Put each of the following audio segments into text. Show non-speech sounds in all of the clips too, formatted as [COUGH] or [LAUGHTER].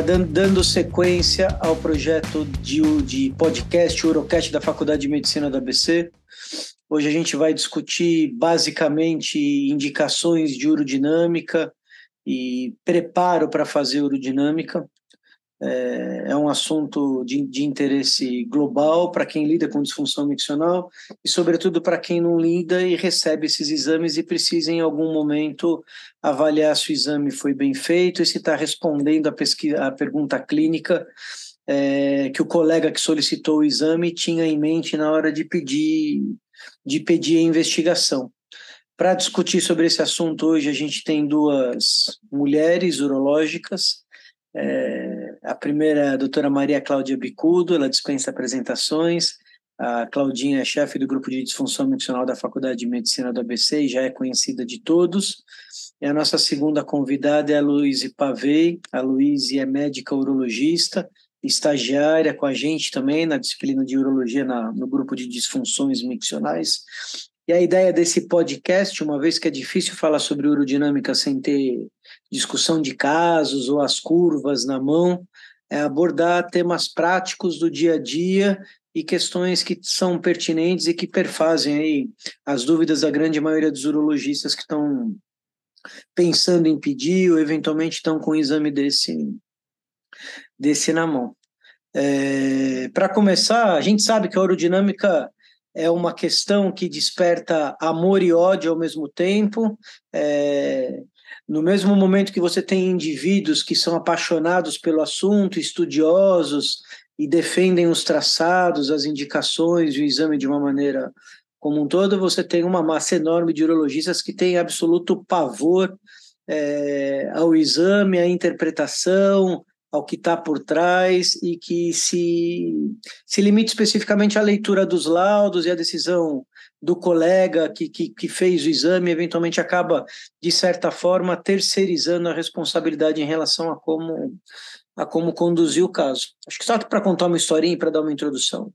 Dando, dando sequência ao projeto de, de podcast Urocast da Faculdade de Medicina da ABC. Hoje a gente vai discutir basicamente indicações de urodinâmica e preparo para fazer urodinâmica. É, é um assunto de, de interesse global para quem lida com disfunção miccional e, sobretudo, para quem não lida e recebe esses exames e precisa, em algum momento, avaliar se o exame foi bem feito e se está respondendo a, pesquisa, pergunta clínica é, que o colega que solicitou o exame tinha em mente na hora de pedir, de pedir a investigação. Para discutir sobre esse assunto hoje, a gente tem duas mulheres urológicas. É, a primeira é a doutora Maria Cláudia Bicudo, ela dispensa apresentações. A Claudinha é chefe do grupo de disfunção miccional da Faculdade de Medicina do ABC e já é conhecida de todos. E a nossa segunda convidada é a Luíse Pavei. A Luíse é médica urologista, estagiária com a gente também na disciplina de urologia na, no grupo de disfunções miccionais. E a ideia desse podcast, uma vez que é difícil falar sobre urodinâmica sem ter discussão de casos ou as curvas na mão, é abordar temas práticos do dia a dia e questões que são pertinentes e que perfazem aí as dúvidas da grande maioria dos urologistas que estão pensando em pedir ou eventualmente estão com um exame desse, desse na mão. É, Para começar, a gente sabe que a aerodinâmica é uma questão que desperta amor e ódio ao mesmo tempo. É, no mesmo momento que você tem indivíduos que são apaixonados pelo assunto, estudiosos e defendem os traçados, as indicações, o exame de uma maneira como um todo, você tem uma massa enorme de urologistas que têm absoluto pavor é, ao exame, à interpretação, ao que está por trás e que se, se limite especificamente à leitura dos laudos e à decisão do colega que, que, que fez o exame, eventualmente acaba, de certa forma, terceirizando a responsabilidade em relação a como, a como conduzir o caso. Acho que só para contar uma historinha para dar uma introdução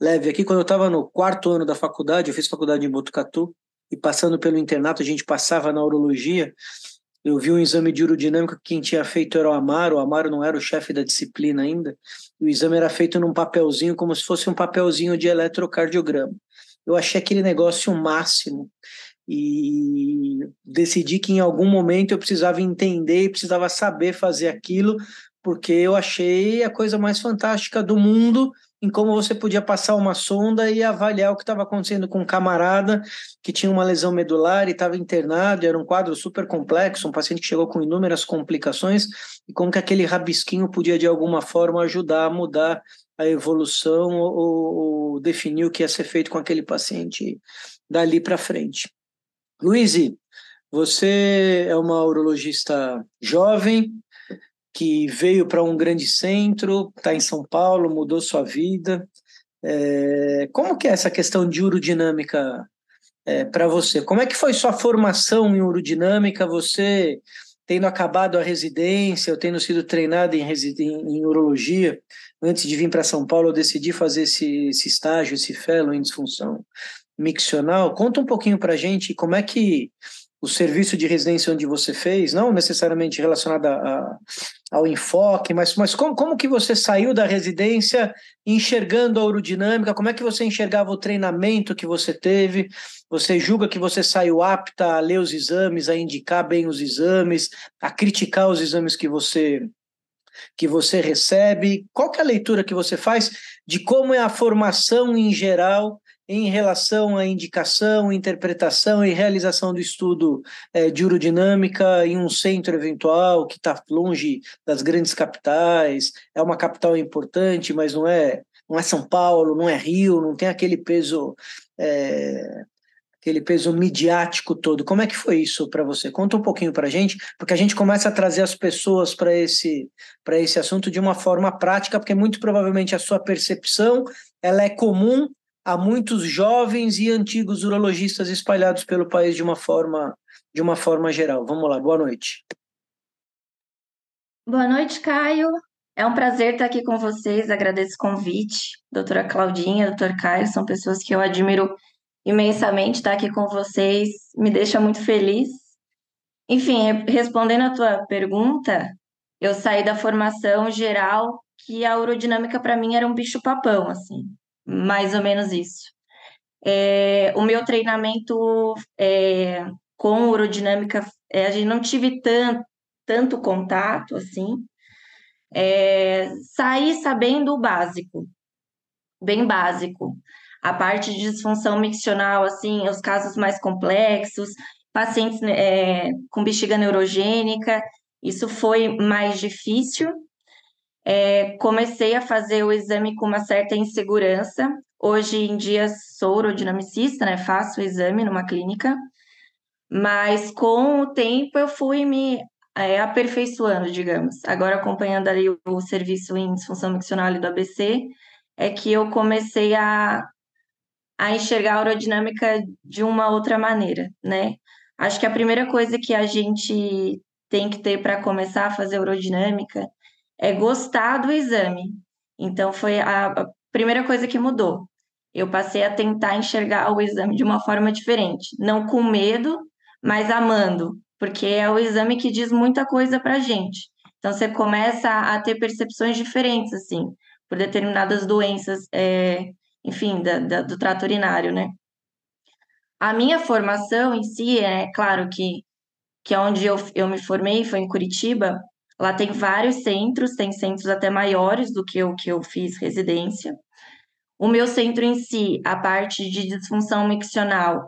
leve aqui, quando eu estava no quarto ano da faculdade, eu fiz faculdade em Botucatu, e passando pelo internato, a gente passava na urologia, eu vi um exame de urodinâmica que quem tinha feito era o Amaro, o Amaro não era o chefe da disciplina ainda, o exame era feito num papelzinho, como se fosse um papelzinho de eletrocardiograma. Eu achei aquele negócio o máximo. E decidi que em algum momento eu precisava entender e precisava saber fazer aquilo, porque eu achei a coisa mais fantástica do mundo em como você podia passar uma sonda e avaliar o que estava acontecendo com um camarada que tinha uma lesão medular e estava internado, era um quadro super complexo, um paciente que chegou com inúmeras complicações, e como que aquele rabisquinho podia de alguma forma ajudar a mudar a evolução ou, ou definir o que ia ser feito com aquele paciente dali para frente. Luiz, você é uma urologista jovem, que veio para um grande centro, está em São Paulo, mudou sua vida. É, como que é essa questão de urodinâmica é, para você? Como é que foi sua formação em urodinâmica? Você tendo acabado a residência, ou tendo sido treinado em, em, em urologia, antes de vir para São Paulo, eu decidi fazer esse, esse estágio, esse fellow em disfunção miccional. Conta um pouquinho para a gente como é que o serviço de residência onde você fez, não necessariamente relacionado a, a, ao enfoque, mas, mas como, como que você saiu da residência enxergando a urodinâmica, como é que você enxergava o treinamento que você teve, você julga que você saiu apta a ler os exames, a indicar bem os exames, a criticar os exames que você que você recebe, qual é a leitura que você faz de como é a formação em geral em relação à indicação, interpretação e realização do estudo é, de urodinâmica em um centro eventual que está longe das grandes capitais, é uma capital importante, mas não é, não é São Paulo, não é Rio, não tem aquele peso é, aquele peso midiático todo. Como é que foi isso para você? Conta um pouquinho para a gente, porque a gente começa a trazer as pessoas para esse, esse assunto de uma forma prática, porque muito provavelmente a sua percepção ela é comum há muitos jovens e antigos urologistas espalhados pelo país de uma forma de uma forma geral. Vamos lá, boa noite. Boa noite, Caio. É um prazer estar aqui com vocês. Agradeço o convite. Doutora Claudinha, doutor Caio, são pessoas que eu admiro imensamente. Estar aqui com vocês me deixa muito feliz. Enfim, respondendo a tua pergunta, eu saí da formação geral que a urodinâmica para mim era um bicho papão, assim, mais ou menos isso. É, o meu treinamento é, com urodinâmica, é, a gente não tive tanto, tanto contato, assim, é, saí sabendo o básico, bem básico. A parte de disfunção miccional, assim, os casos mais complexos, pacientes é, com bexiga neurogênica, isso foi mais difícil. É, comecei a fazer o exame com uma certa insegurança. Hoje em dia sou urodinamicista, né? Faço o exame numa clínica, mas com o tempo eu fui me é, aperfeiçoando, digamos. Agora acompanhando ali o, o serviço em disfunção miccional do ABC, é que eu comecei a, a enxergar a aerodinâmica de uma outra maneira, né? Acho que a primeira coisa que a gente tem que ter para começar a fazer aerodinâmica é gostar do exame. Então, foi a, primeira coisa que mudou. Eu passei a tentar enxergar o exame de uma forma diferente, não com medo, mas amando, porque é o exame que diz muita coisa para a gente. Então, você começa a ter percepções diferentes, assim, por determinadas doenças, é, enfim, da, da, do trato urinário, né? A minha formação em si, é claro que, que é onde eu, eu me formei, foi em Curitiba, lá tem vários centros, tem centros até maiores do que o que eu fiz residência. O meu centro em si, a parte de disfunção miccional,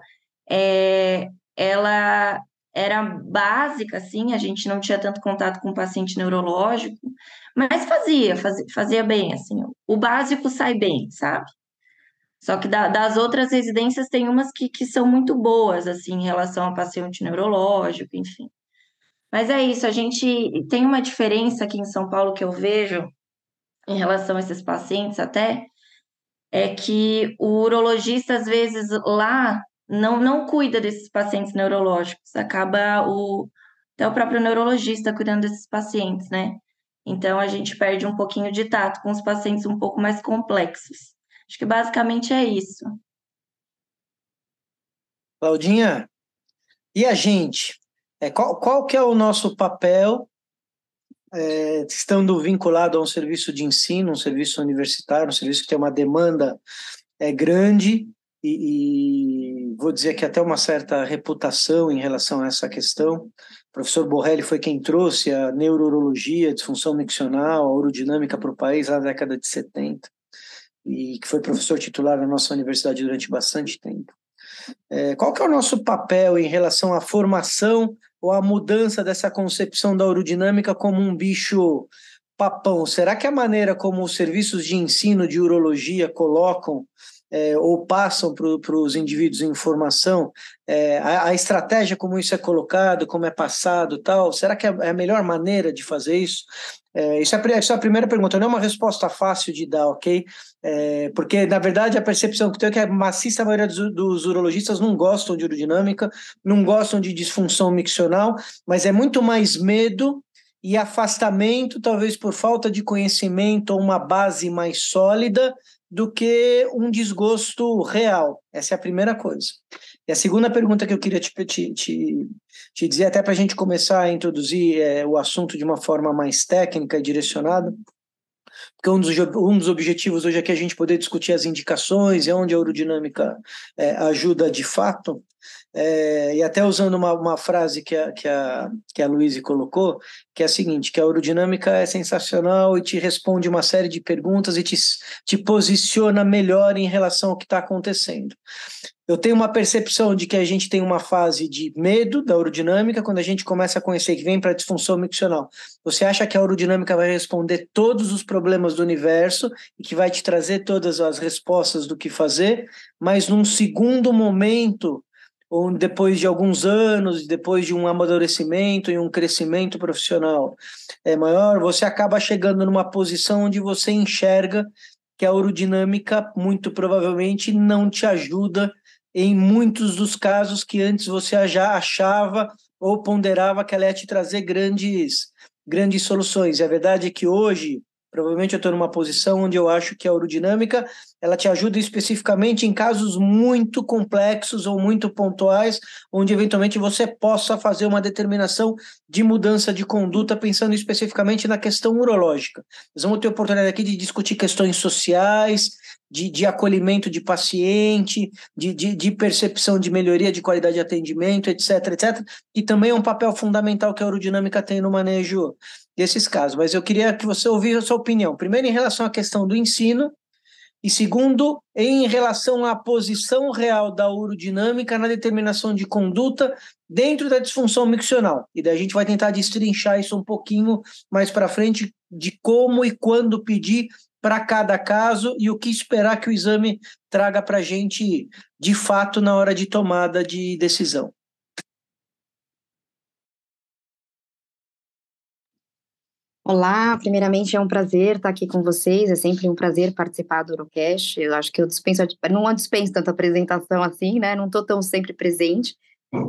é, ela era básica, assim, a gente não tinha tanto contato com o paciente neurológico, mas fazia, fazia, fazia bem, assim, o básico sai bem, sabe? Só que da, das outras residências tem umas que, que são muito boas, assim, em relação ao paciente neurológico, enfim. Mas é isso, a gente tem uma diferença aqui em São Paulo que eu vejo em relação a esses pacientes até, é que o urologista, às vezes, lá não, não cuida desses pacientes neurológicos, acaba o, até o próprio neurologista cuidando desses pacientes, né? Então a gente perde um pouquinho de tato com os pacientes um pouco mais complexos. Acho que basicamente é isso. Claudinha, e a gente? É, qual, qual que é o nosso papel, é, estando vinculado a um serviço de ensino, um serviço universitário, um serviço que tem uma demanda é, grande e, e vou dizer que até uma certa reputação em relação a essa questão. O professor Borrelli foi quem trouxe a neurologia, a disfunção miccional, a urodinâmica para o país na década de 70 e que foi professor titular na nossa universidade durante bastante tempo. É, qual que é o nosso papel em relação à formação ou à mudança dessa concepção da urodinâmica como um bicho papão? Será que a maneira como os serviços de ensino de urologia colocam é, ou passam para os indivíduos informação, é, a, a, estratégia como isso é colocado, como é passado tal, será que é, é a melhor maneira de fazer isso? É, isso, é, isso é a primeira pergunta, não é uma resposta fácil de dar, ok? É, porque, na verdade, a percepção que tenho é que a maciça maioria dos, dos urologistas não gostam de urodinâmica, não gostam de disfunção miccional, mas é muito mais medo e afastamento, talvez por falta de conhecimento ou uma base mais sólida, do que um desgosto real. Essa é a primeira coisa. E a segunda pergunta que eu queria te, te, te, te dizer, até para a gente começar a introduzir é, o assunto de uma forma mais técnica e direcionada, porque um dos, um dos objetivos hoje é que a gente poder discutir as indicações e onde a aerodinâmica é, ajuda de fato. É, e até usando uma, uma frase que a, que, a, que a Luíse colocou, que é a seguinte, que a aerodinâmica é sensacional e te responde uma série de perguntas e te, te posiciona melhor em relação ao que está acontecendo. Eu tenho uma percepção de que a gente tem uma fase de medo da aerodinâmica quando a gente começa a conhecer que vem para a disfunção miccional. Você acha que a aerodinâmica vai responder todos os problemas do universo e que vai te trazer todas as respostas do que fazer, mas num segundo momento ou depois de alguns anos, depois de um amadurecimento e um crescimento profissional é maior, você acaba chegando numa posição onde você enxerga que a aerodinâmica muito provavelmente não te ajuda em muitos dos casos que antes você já achava ou ponderava que ela ia te trazer grandes, grandes soluções. A verdade é que hoje Provavelmente eu estou numa posição onde eu acho que a urodinâmica ela te ajuda especificamente em casos muito complexos ou muito pontuais, onde eventualmente você possa fazer uma determinação de mudança de conduta, pensando especificamente na questão urológica. Nós vamos ter oportunidade aqui de discutir questões sociais, de, de acolhimento de paciente, de, de, de, percepção de melhoria de qualidade de atendimento, etc, etc, e também é um papel fundamental que a aerodinâmica tem no manejo desses casos. Mas eu queria que você ouvisse a sua opinião. Primeiro, em relação à questão do ensino, e segundo, em relação à posição real da urodinâmica na determinação de conduta dentro da disfunção miccional. E daí a gente vai tentar destrinchar isso um pouquinho mais para frente, de como e quando pedir para cada caso e o que esperar que o exame traga para a gente de fato na hora de tomada de decisão. Olá, primeiramente é um prazer estar aqui com vocês, é sempre um prazer participar do Eurocast, eu acho que eu dispenso, não dispenso tanta apresentação assim, né, não estou tão sempre presente,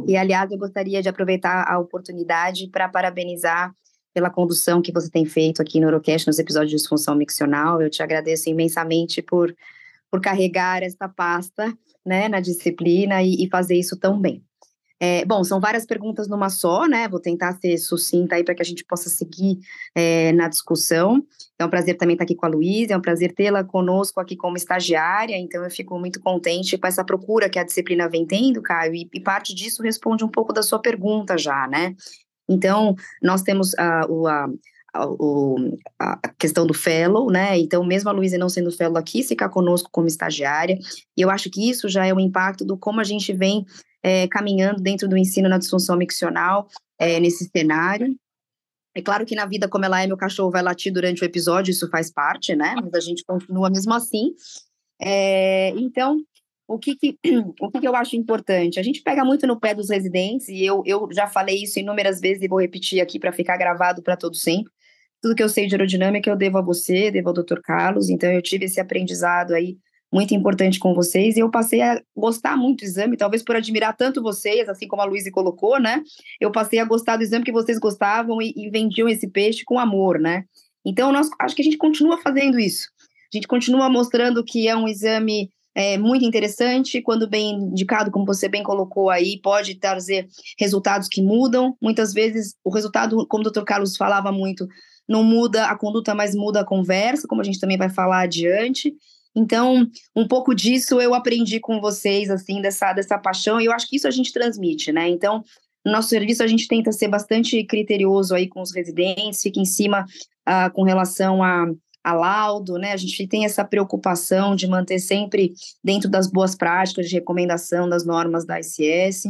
e aliás eu gostaria de aproveitar a oportunidade para parabenizar pela condução que você tem feito aqui no Eurocast nos episódios de disfunção miccional. Eu te agradeço imensamente por, por carregar esta pasta né, na disciplina e, e fazer isso tão bem. É, bom, são várias perguntas numa só, né? Vou tentar ser sucinta aí para que a gente possa seguir é, na discussão. É um prazer também estar aqui com a Luísa, é um prazer tê-la conosco aqui como estagiária, então eu fico muito contente com essa procura que a disciplina vem tendo, Caio, e, e parte disso responde um pouco da sua pergunta já, né? Então, nós temos a, a, a, a questão do fellow, né? Então, mesmo a Luísa não sendo fellow aqui, ficar conosco como estagiária, e eu acho que isso já é o um impacto do como a gente vem é, caminhando dentro do ensino na disfunção miccional, é, nesse cenário. É claro que na vida como ela é, meu cachorro vai latir durante o episódio, isso faz parte, né? Mas a gente continua mesmo assim. É, então, o que, que [CLEARS THROAT] o que, que, eu acho importante? A gente pega muito no pé dos residentes, e eu, eu já falei isso inúmeras vezes e vou repetir aqui para ficar gravado para todo sempre. Tudo que eu sei de aerodinâmica eu devo a você, devo ao Dr. Carlos, então eu tive esse aprendizado aí muito importante com vocês, e eu passei a gostar muito do exame, talvez por admirar tanto vocês, assim como a Luísa colocou, né? Eu passei a gostar do exame que vocês gostavam e, e vendiam esse peixe com amor, né? Então, nós, acho que a gente continua fazendo isso. A gente continua mostrando que é um exame é muito interessante, quando bem indicado, como você bem colocou aí, pode trazer resultados que mudam. Muitas vezes o resultado, como o Dr. Carlos falava muito, não muda a conduta, mas muda a conversa, como a gente também vai falar adiante. Então, um pouco disso eu aprendi com vocês, assim, dessa, dessa paixão, e eu acho que isso a gente transmite, né? Então, no nosso serviço a gente tenta ser bastante criterioso aí com os residentes, fica em cima uh, com relação a a laudo, né? A gente tem essa preocupação de manter sempre dentro das boas práticas de recomendação das normas da ICS.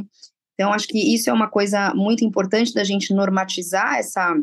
Então, acho que isso é uma coisa muito importante da gente normatizar essa,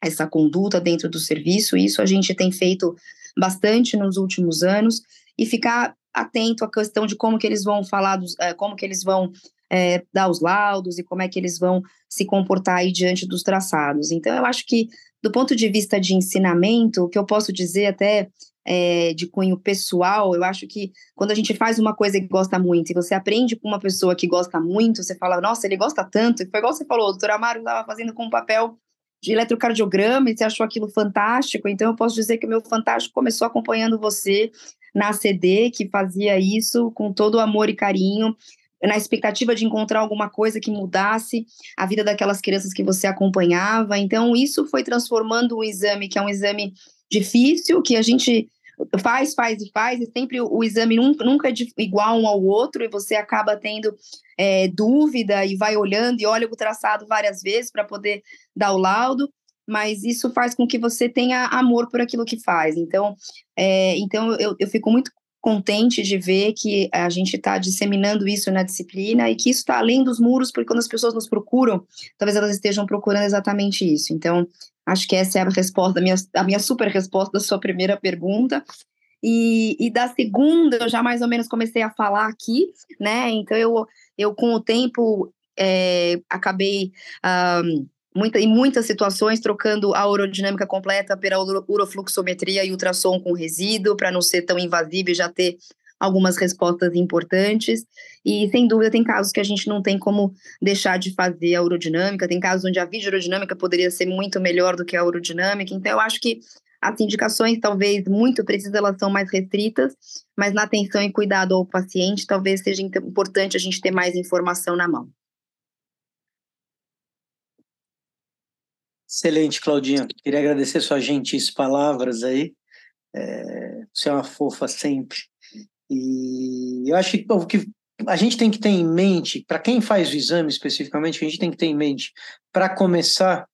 essa conduta dentro do serviço. Isso a gente tem feito bastante nos últimos anos e ficar atento à questão de como que eles vão falar, dos, é, como que eles vão é, dar os laudos e como é que eles vão se comportar aí diante dos traçados. Então, eu acho que do ponto de vista de ensinamento, o que eu posso dizer até é, de cunho pessoal, eu acho que quando a gente faz uma coisa que gosta muito e você aprende com uma pessoa que gosta muito, você fala, nossa, ele gosta tanto, e foi igual você falou, o doutor Amaro estava fazendo com um papel de eletrocardiograma e você achou aquilo fantástico, então eu posso dizer que o meu fantástico começou acompanhando você na CD, que fazia isso com todo amor e carinho, na expectativa de encontrar alguma coisa que mudasse a vida daquelas crianças que você acompanhava. Então, isso foi transformando o exame, que é um exame difícil, que a gente faz, faz e faz, e sempre o, o exame nunca, nunca é igual um ao outro, e você acaba tendo é, dúvida e vai olhando e olha o traçado várias vezes para poder dar o laudo mas isso faz com que você tenha amor por aquilo que faz. Então, é, então eu, eu fico muito contente de ver que a gente está disseminando isso na disciplina e que isso está além dos muros, porque quando as pessoas nos procuram, talvez elas estejam procurando exatamente isso. Então, acho que essa é a resposta, a minha, a minha super resposta da sua primeira pergunta. E, e, da segunda, eu já mais ou menos comecei a falar aqui, né? Então, eu, eu com o tempo, é, acabei. Um, muita, em muitas situações, trocando a urodinâmica completa pela urofluxometria e ultrassom com resíduo, para não ser tão invasivo e já ter algumas respostas importantes. E, sem dúvida, tem casos que a gente não tem como deixar de fazer a urodinâmica, tem casos onde a videoaerodinâmica poderia ser muito melhor do que a urodinâmica. Então, eu acho que As indicações, talvez muito precisas, elas são mais restritas, mas na atenção e cuidado ao paciente, talvez seja importante a gente ter mais informação na mão. Excelente, Claudinha. Queria agradecer suas gentis palavras aí. É, você é uma fofa sempre. E eu acho que o que a gente tem que ter em mente, para quem faz o exame especificamente, a gente tem que ter em mente, para começar,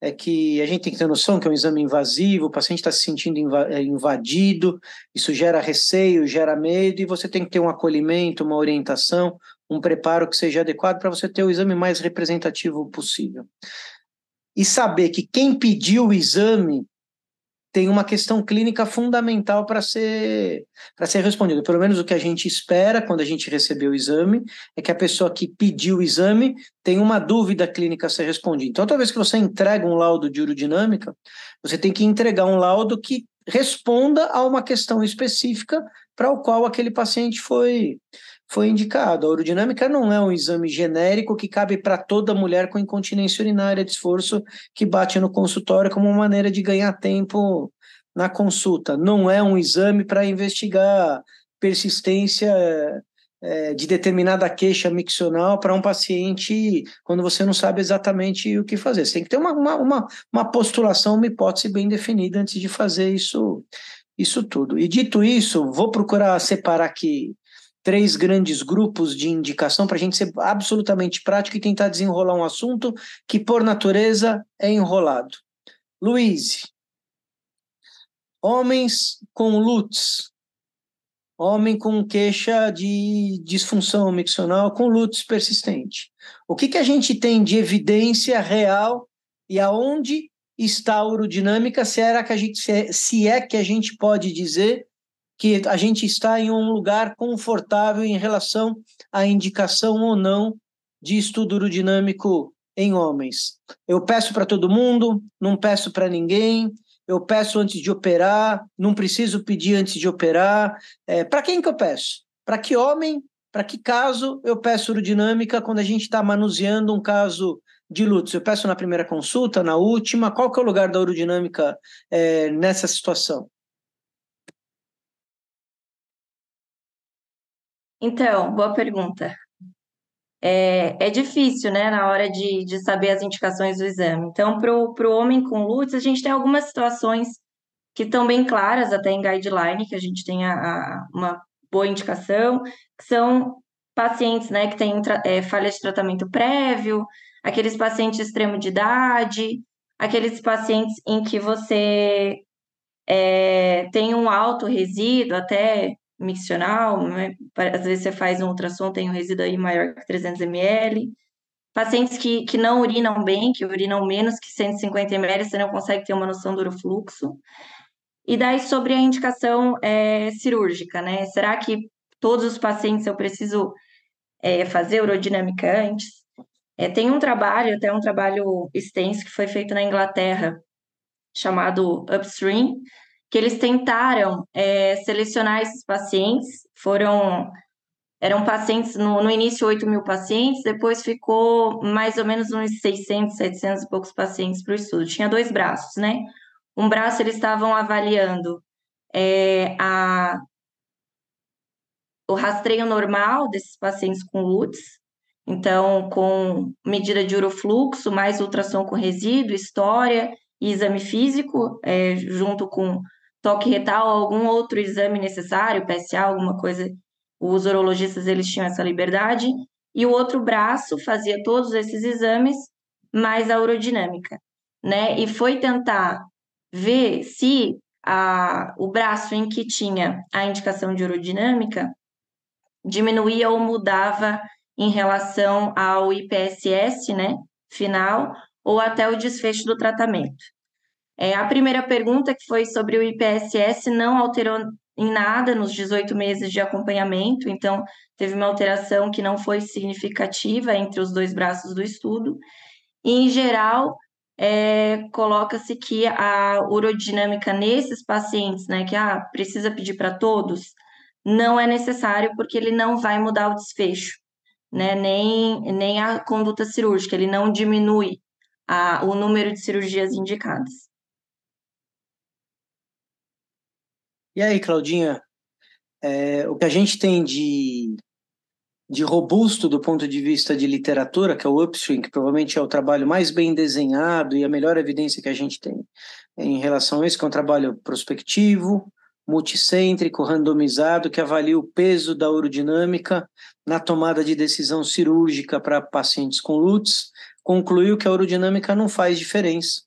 é que a gente tem que ter noção que é um exame invasivo, o paciente está se sentindo é, invadido, isso gera receio, gera medo, e você tem que ter um acolhimento, uma orientação, um preparo que seja adequado para você ter o exame mais representativo possível. E saber que quem pediu o exame tem uma questão clínica fundamental para ser para ser respondida. Pelo menos o que a gente espera quando a gente recebeu o exame é que a pessoa que pediu o exame tem uma dúvida clínica a ser respondida. Então, toda vez que você entrega um laudo de urodinâmica, você tem que entregar um laudo que responda a uma questão específica para o qual aquele paciente foi foi indicado. A urodinâmica não é um exame genérico que cabe para toda mulher com incontinência urinária de esforço que bate no consultório como uma maneira de ganhar tempo na consulta. Não é um exame para investigar persistência é, de determinada queixa miccional para um paciente quando você não sabe exatamente o que fazer. Você tem que ter uma, uma, uma, uma postulação, uma hipótese bem definida antes de fazer isso, isso tudo. E dito isso, vou procurar separar aqui três grandes grupos de indicação para a gente ser absolutamente prático e tentar desenrolar um assunto que, por natureza, é enrolado. Luiz, homens com LUTS, homem com queixa de disfunção miccional com LUTS persistente. O que, que a gente tem de evidência real e aonde está a urodinâmica, se, era que a gente, se é que a gente pode dizer que a gente está em um lugar confortável em relação à indicação ou não de estudo urodinâmico em homens. Eu peço para todo mundo, não peço para ninguém, eu peço antes de operar, não preciso pedir antes de operar. É, para quem que eu peço? Para que homem? Para que caso eu peço urodinâmica quando a gente está manuseando um caso de lutos? Eu peço na primeira consulta, na última? Qual que é o lugar da urodinâmica é, nessa situação? Então, boa pergunta. É, é difícil, né, na hora de, de saber as indicações do exame. Então, para o homem com lútis, a gente tem algumas situações que estão bem claras, até em guideline, que a gente tem a, a, uma boa indicação, que são pacientes, né, que têm é, falha de tratamento prévio, aqueles pacientes extremo de idade, aqueles pacientes em que você é, tem um alto resíduo, até miccional, né? às vezes você faz um ultrassom, tem um resíduo aí maior que 300 ml. Pacientes que, que não urinam bem, que urinam menos que 150 ml, você não consegue ter uma noção do urofluxo. E daí sobre a indicação é, cirúrgica, né? Será que todos os pacientes eu preciso é, fazer urodinâmica antes? É, tem um trabalho, até um trabalho extenso que foi feito na Inglaterra, chamado Upstream, que eles tentaram é, selecionar esses pacientes, foram eram pacientes, no, no início 8 mil pacientes, depois ficou mais ou menos uns 600, 700 e poucos pacientes para o estudo. Tinha dois braços, né? Um braço eles estavam avaliando é, a, o rastreio normal desses pacientes com LUTS, então com medida de urofluxo, mais ultrassom com resíduo, história e exame físico, é, junto com toque retal, algum outro exame necessário, PSA, alguma coisa, os urologistas eles tinham essa liberdade, e o outro braço fazia todos esses exames, mais a urodinâmica, né? E foi tentar ver se a, o braço em que tinha a indicação de urodinâmica diminuía ou mudava em relação ao IPSS, né, final, ou até o desfecho do tratamento. É, a primeira pergunta, que foi sobre o IPSS, não alterou em nada nos 18 meses de acompanhamento, então teve uma alteração que não foi significativa entre os dois braços do estudo. E, em geral, é, coloca-se que a urodinâmica nesses pacientes, né, que ah, precisa pedir para todos, não é necessário porque ele não vai mudar o desfecho, né, nem, nem a conduta cirúrgica, ele não diminui a, o número de cirurgias indicadas. E aí, Claudinha, é, o que a gente tem de, de robusto do ponto de vista de literatura, que é o Upstream, que provavelmente é o trabalho mais bem desenhado e a melhor evidência que a gente tem em relação a isso, que é um trabalho prospectivo, multicêntrico, randomizado, que avalia o peso da urodinâmica na tomada de decisão cirúrgica para pacientes com LUTS, concluiu que a urodinâmica não faz diferença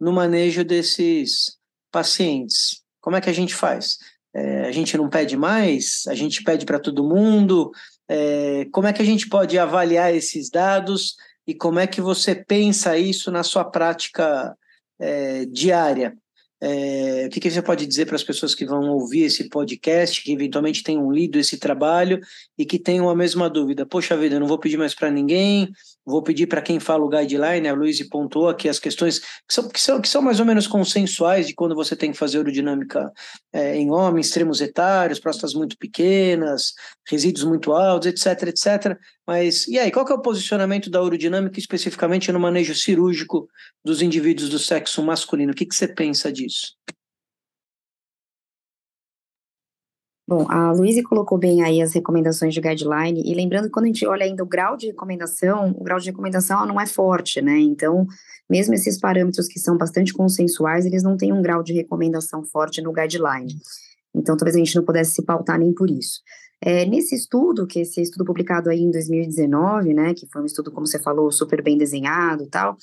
no manejo desses pacientes. Como é que a gente faz? É, a gente não pede mais? A gente pede para todo mundo? É, como é que a gente pode avaliar esses dados e como é que você pensa isso na sua prática é, diária? É, o que, que, você pode dizer para as pessoas que vão ouvir esse podcast, que eventualmente tenham lido esse trabalho e que tenham a mesma dúvida? Poxa vida, eu não vou pedir mais para ninguém, vou pedir para quem fala o guideline, a Luiz pontuou aqui as questões que são, que, são, que são mais ou menos consensuais de quando você tem que fazer aerodinâmica é, em homens, extremos etários, próstatas muito pequenas, resíduos muito altos, etc, etc. Mas e aí, qual que é o posicionamento da aerodinâmica especificamente no manejo cirúrgico dos indivíduos do sexo masculino? O que, que você pensa disso? Bom, a Luísa colocou bem aí as recomendações de guideline, e lembrando que quando a gente olha ainda o grau de recomendação, o grau de recomendação não é forte, né? Então, mesmo esses parâmetros que são bastante consensuais, eles não têm um grau de recomendação forte no guideline. Então, talvez a gente não pudesse se pautar nem por isso. É, nesse estudo, que esse estudo publicado aí em 2019, né, que foi um estudo, como você falou, super bem desenhado tal,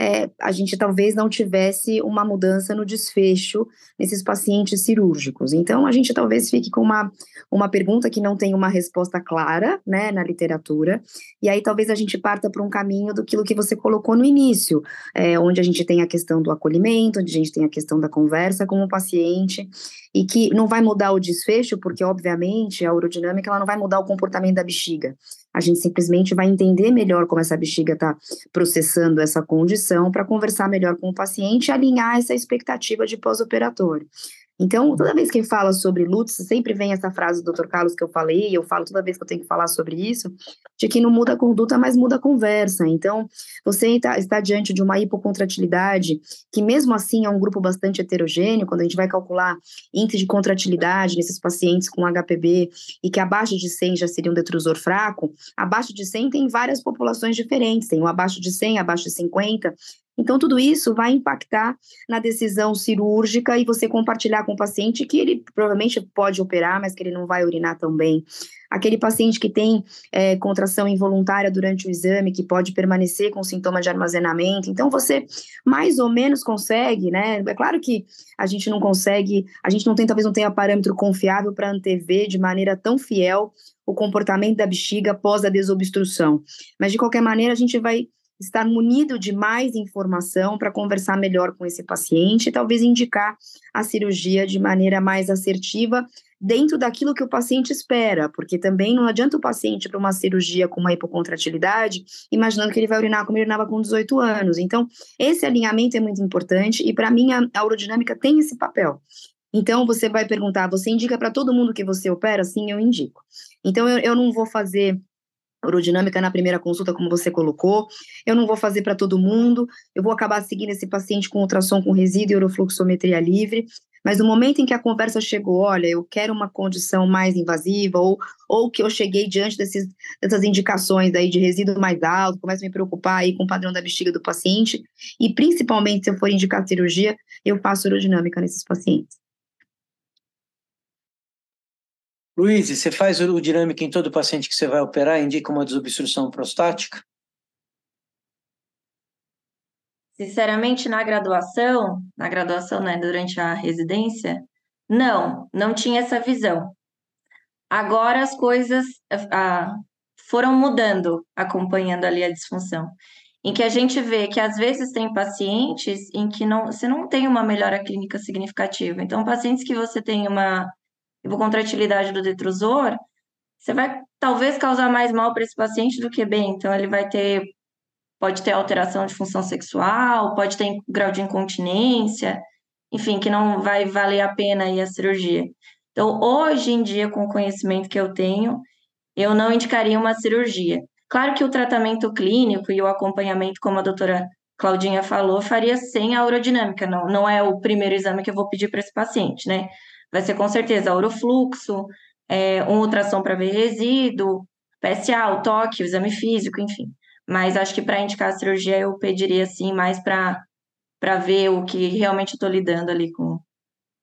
é, a gente talvez não tivesse uma mudança no desfecho nesses pacientes cirúrgicos. Então, a gente talvez fique com uma, uma pergunta que não tem uma resposta clara, né, na literatura, e aí talvez a gente parta para um caminho do que você colocou no início, é, onde a gente tem a questão do acolhimento, onde a gente tem a questão da conversa com o paciente, e que não vai mudar o desfecho, porque, obviamente, a urodinâmica ela não vai mudar o comportamento da bexiga. A gente simplesmente vai entender melhor como essa bexiga está processando essa condição para conversar melhor com o paciente e alinhar essa expectativa de pós-operatório. Então, toda vez que fala sobre lutos, sempre vem essa frase do Dr. Carlos que eu falei, eu falo toda vez que eu tenho que falar sobre isso, de que não muda a conduta, mas muda a conversa. Então, você está, está diante de uma hipocontratilidade, que mesmo assim é um grupo bastante heterogêneo, quando a gente vai calcular índice de contratilidade nesses pacientes com HPB, e que abaixo de 100 já seria um detrusor fraco, abaixo de 100 tem várias populações diferentes, tem o abaixo de 100, abaixo de 50, então, tudo isso vai impactar na decisão cirúrgica e você compartilhar com o paciente que ele provavelmente pode operar, mas que ele não vai urinar tão bem. Aquele paciente que tem é, contração involuntária durante o exame, que pode permanecer com sintoma de armazenamento. Então, você mais ou menos consegue, né? É claro que a gente não consegue, a gente não tem, talvez não tenha parâmetro confiável para antever de maneira tão fiel o comportamento da bexiga após a desobstrução. Mas, de qualquer maneira, a gente vai estar munido de mais informação para conversar melhor com esse paciente e talvez indicar a cirurgia de maneira mais assertiva dentro daquilo que o paciente espera, porque também não adianta o paciente para uma cirurgia com uma hipocontratilidade, imaginando que ele vai urinar como ele urinava com 18 anos. Então, esse alinhamento é muito importante e para mim a, a urodinâmica tem esse papel. Então, você vai perguntar, você indica para todo mundo que você opera? Sim, eu indico. Então, eu, eu não vou fazer urodinâmica na primeira consulta, como você colocou. Eu não vou fazer para todo mundo, eu vou acabar seguindo esse paciente com ultrassom com resíduo e urofluxometria livre. Mas no momento em que a conversa chegou, olha, eu quero uma condição mais invasiva, ou, ou que eu cheguei diante desses, dessas indicações aí de resíduo mais alto, começo a me preocupar aí com o padrão da bexiga do paciente, e principalmente se eu for indicar cirurgia, eu faço urodinâmica nesses pacientes. Luiz, você faz urodinâmica em todo paciente que você vai operar? Indica uma desobstrução prostática? Sinceramente, na graduação, na graduação, né, durante a residência, não, não tinha essa visão. Agora as coisas ah, foram mudando, acompanhando ali a disfunção. Em que a gente vê que às vezes tem pacientes em que não, você não tem uma melhora clínica significativa. Então, pacientes que você tem uma hipocontratilidade do detrusor, você vai talvez causar mais mal para esse paciente do que bem. Então, ele vai ter, pode ter alteração de função sexual, pode ter grau de incontinência, enfim, que não vai valer a pena aí a cirurgia. Então, hoje em dia, com o conhecimento que eu tenho, eu não indicaria uma cirurgia. Claro que o tratamento clínico e o acompanhamento, como a doutora Claudinha falou, faria sem a urodinâmica, não, não é o primeiro exame que eu vou pedir para esse paciente, né? Vai ser com certeza urofluxo, é, um ultrassom para ver resíduo, PSA, o toque, o exame físico, enfim. Mas acho que para indicar a cirurgia eu pediria assim mais para ver o que realmente estou lidando ali com,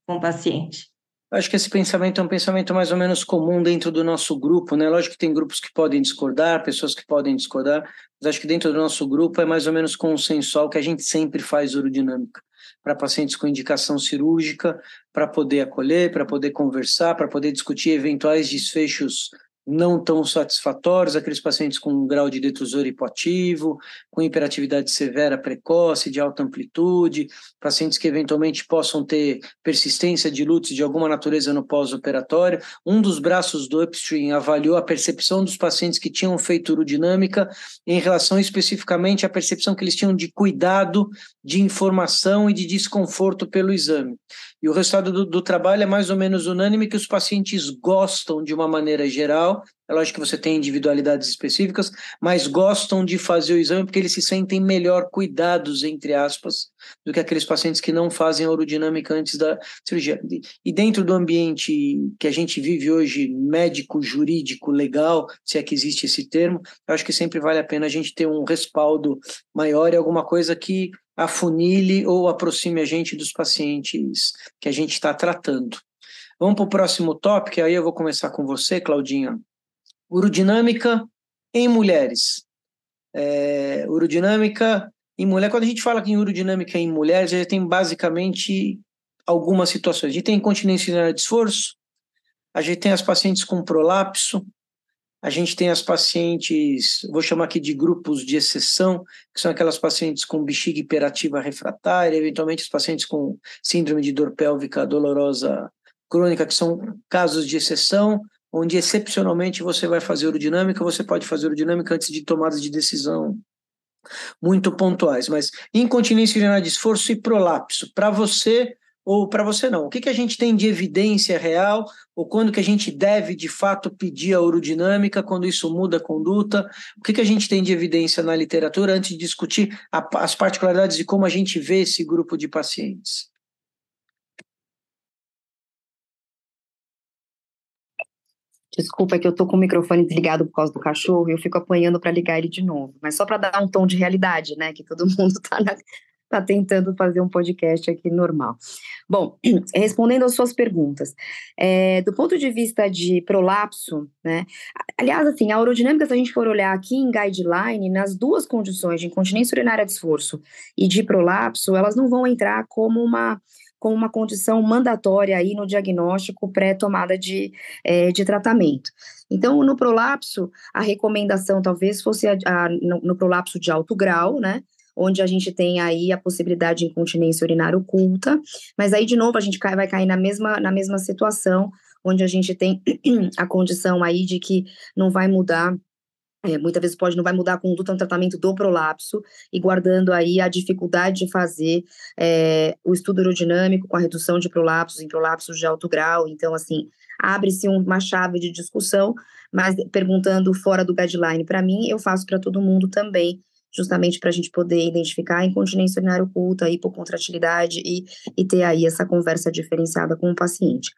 com o paciente. Acho que esse pensamento é um pensamento mais ou menos comum dentro do nosso grupo, né? Lógico que tem grupos que podem discordar, pessoas que podem discordar, mas acho que dentro do nosso grupo é mais ou menos consensual que a gente sempre faz urodinâmica para pacientes com indicação cirúrgica, para poder acolher, para poder conversar, para poder discutir eventuais desfechos não tão satisfatórios, aqueles pacientes com um grau de detrusor hipoativo, com hiperatividade severa precoce, de alta amplitude, pacientes que eventualmente possam ter persistência de lútis de alguma natureza no pós-operatório. Um dos braços do Upstream avaliou a percepção dos pacientes que tinham feito urodinâmica em relação especificamente à percepção que eles tinham de cuidado, de informação e de desconforto pelo exame. E o resultado do, do, trabalho é mais ou menos unânime que os pacientes gostam de uma maneira geral. É lógico que você tem individualidades específicas, mas gostam de fazer o exame porque eles se sentem melhor cuidados, entre aspas, do que aqueles pacientes que não fazem a urodinâmica antes da cirurgia. E dentro do ambiente que a gente vive hoje, médico, jurídico, legal, se é que existe esse termo, eu acho que sempre vale a pena a gente ter um respaldo maior e alguma coisa que afunile ou aproxime a gente dos pacientes que a gente está tratando. Vamos para o próximo tópico, aí eu vou começar com você, Claudinha. Urodinâmica em mulheres. É, urodinâmica em mulher, quando a gente fala em urodinâmica em mulheres, a gente tem basicamente algumas situações. A gente tem incontinência de esforço, a gente tem as pacientes com prolapso, a gente tem as pacientes, vou chamar aqui de grupos de exceção, que são aquelas pacientes com bexiga hiperativa refratária, eventualmente os pacientes com síndrome de dor pélvica dolorosa crônica, que são casos de exceção, onde excepcionalmente você vai fazer urodinâmica, você pode fazer urodinâmica antes de tomadas de decisão muito pontuais, mas incontinência urinária de esforço e prolapso, para você ou para você não? O que, que a gente tem de evidência real ou quando que a gente deve de fato pedir a urodinâmica, quando isso muda a conduta? O que, que a gente tem de evidência na literatura antes de discutir a, as particularidades de como a gente vê esse grupo de pacientes? Desculpa é que eu tô com o microfone desligado por causa do cachorro e eu fico apanhando para ligar ele de novo. Mas só para dar um tom de realidade, né? Que todo [LAUGHS] mundo está na, está tentando fazer um podcast aqui normal. Bom, [CLEARS THROAT] respondendo às suas perguntas, é, do ponto de vista de prolapso, né? Aliás, assim, a urodinâmica, se a gente for olhar aqui em guideline, nas duas condições de incontinência urinária de esforço e de prolapso, elas não vão entrar como uma como uma condição mandatória aí no diagnóstico pré-tomada de, é, de tratamento. Então, no prolapso, a recomendação talvez fosse a, a, no, no prolapso de alto grau, né? Onde a gente tem aí a possibilidade de incontinência urinária oculta, mas aí de novo a gente vai cair na mesma, na mesma situação, onde a gente tem [CLEARS THROAT] a condição aí de que não vai mudar é, muitas vezes pode não vai mudar a conduta no tratamento do prolapso e guardando aí a dificuldade de fazer é, o estudo aerodinâmico com a redução de prolapsos em prolapsos de alto grau. Então, assim, abre-se uma chave de discussão, mas perguntando fora do guideline para mim, eu faço para todo mundo também justamente para a gente poder identificar a incontinência urinária oculta, a hipocontratilidade e, e ter aí essa conversa diferenciada com o paciente.